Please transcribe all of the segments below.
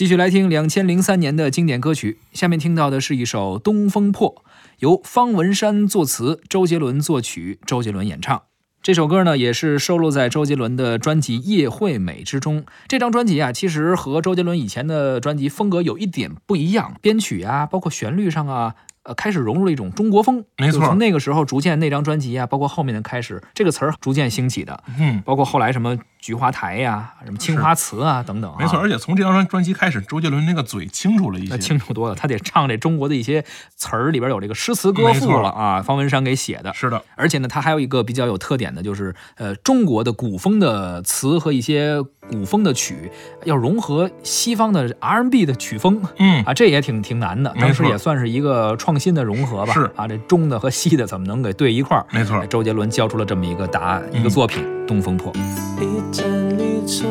继续来听两千零三年的经典歌曲，下面听到的是一首《东风破》，由方文山作词，周杰伦作曲，周杰伦演唱。这首歌呢，也是收录在周杰伦的专辑《叶惠美》之中。这张专辑啊，其实和周杰伦以前的专辑风格有一点不一样，编曲啊，包括旋律上啊。呃，开始融入了一种中国风，没错。从那个时候，逐渐那张专辑啊，包括后面的开始，这个词儿逐渐兴起的。嗯，包括后来什么菊花台呀，什么青花瓷啊等等。没错，而且从这张专辑开始，周杰伦那个嘴清楚了一些，清楚多了。他得唱这中国的一些词儿里边有这个诗词歌赋了啊，方文山给写的。是的，而且呢，他还有一个比较有特点的，就是呃，中国的古风的词和一些古风的曲要融合西方的 R&B 的曲风。嗯啊，这也挺挺难的，当时也算是一个创新的融合吧。是啊，这中的和西的怎么能给对一块儿？没错，周杰伦交出了这么一个答案，一个作品《东风破》。一盏离愁，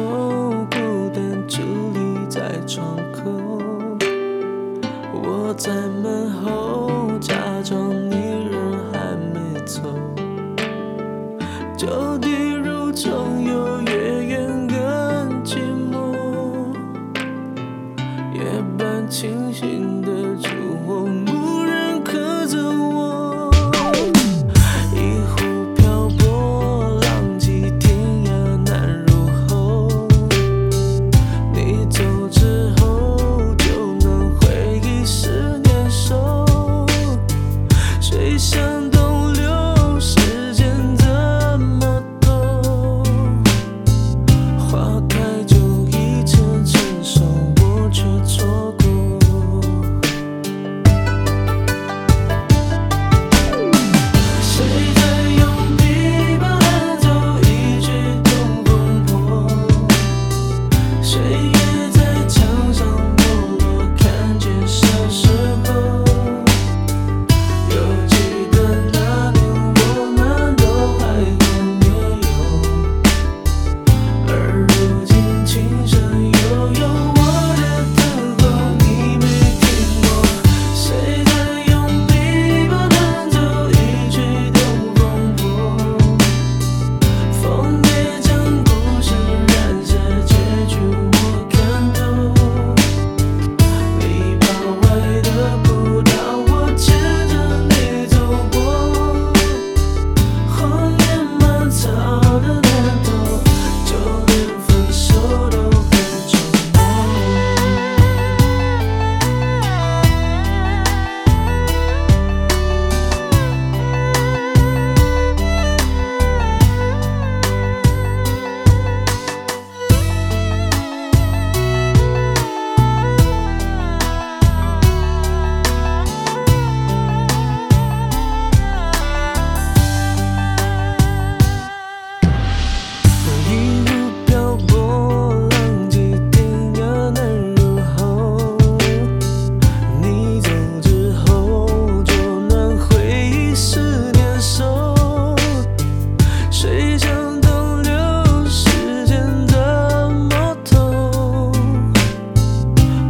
孤单伫立在窗口，我在门后假装你人还没走，旧地如重游，越远更寂寞，夜半清醒的烛火。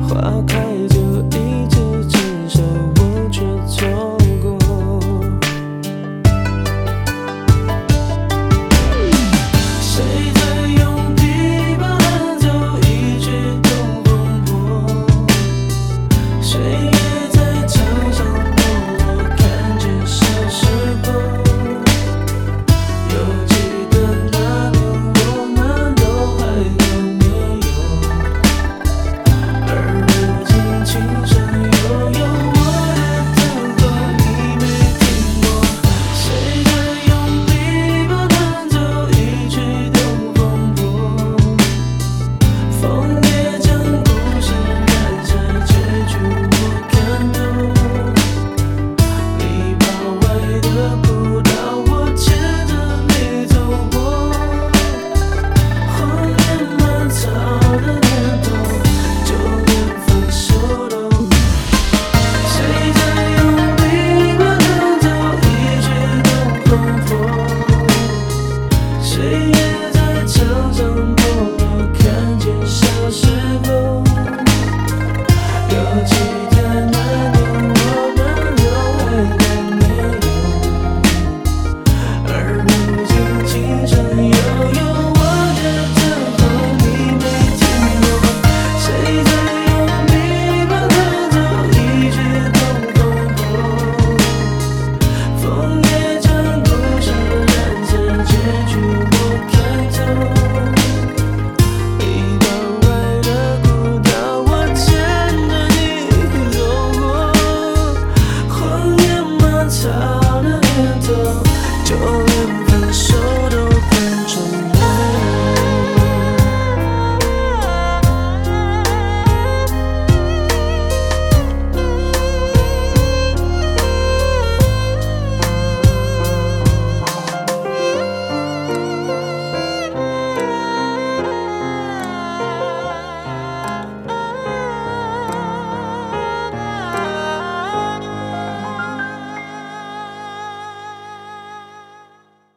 花开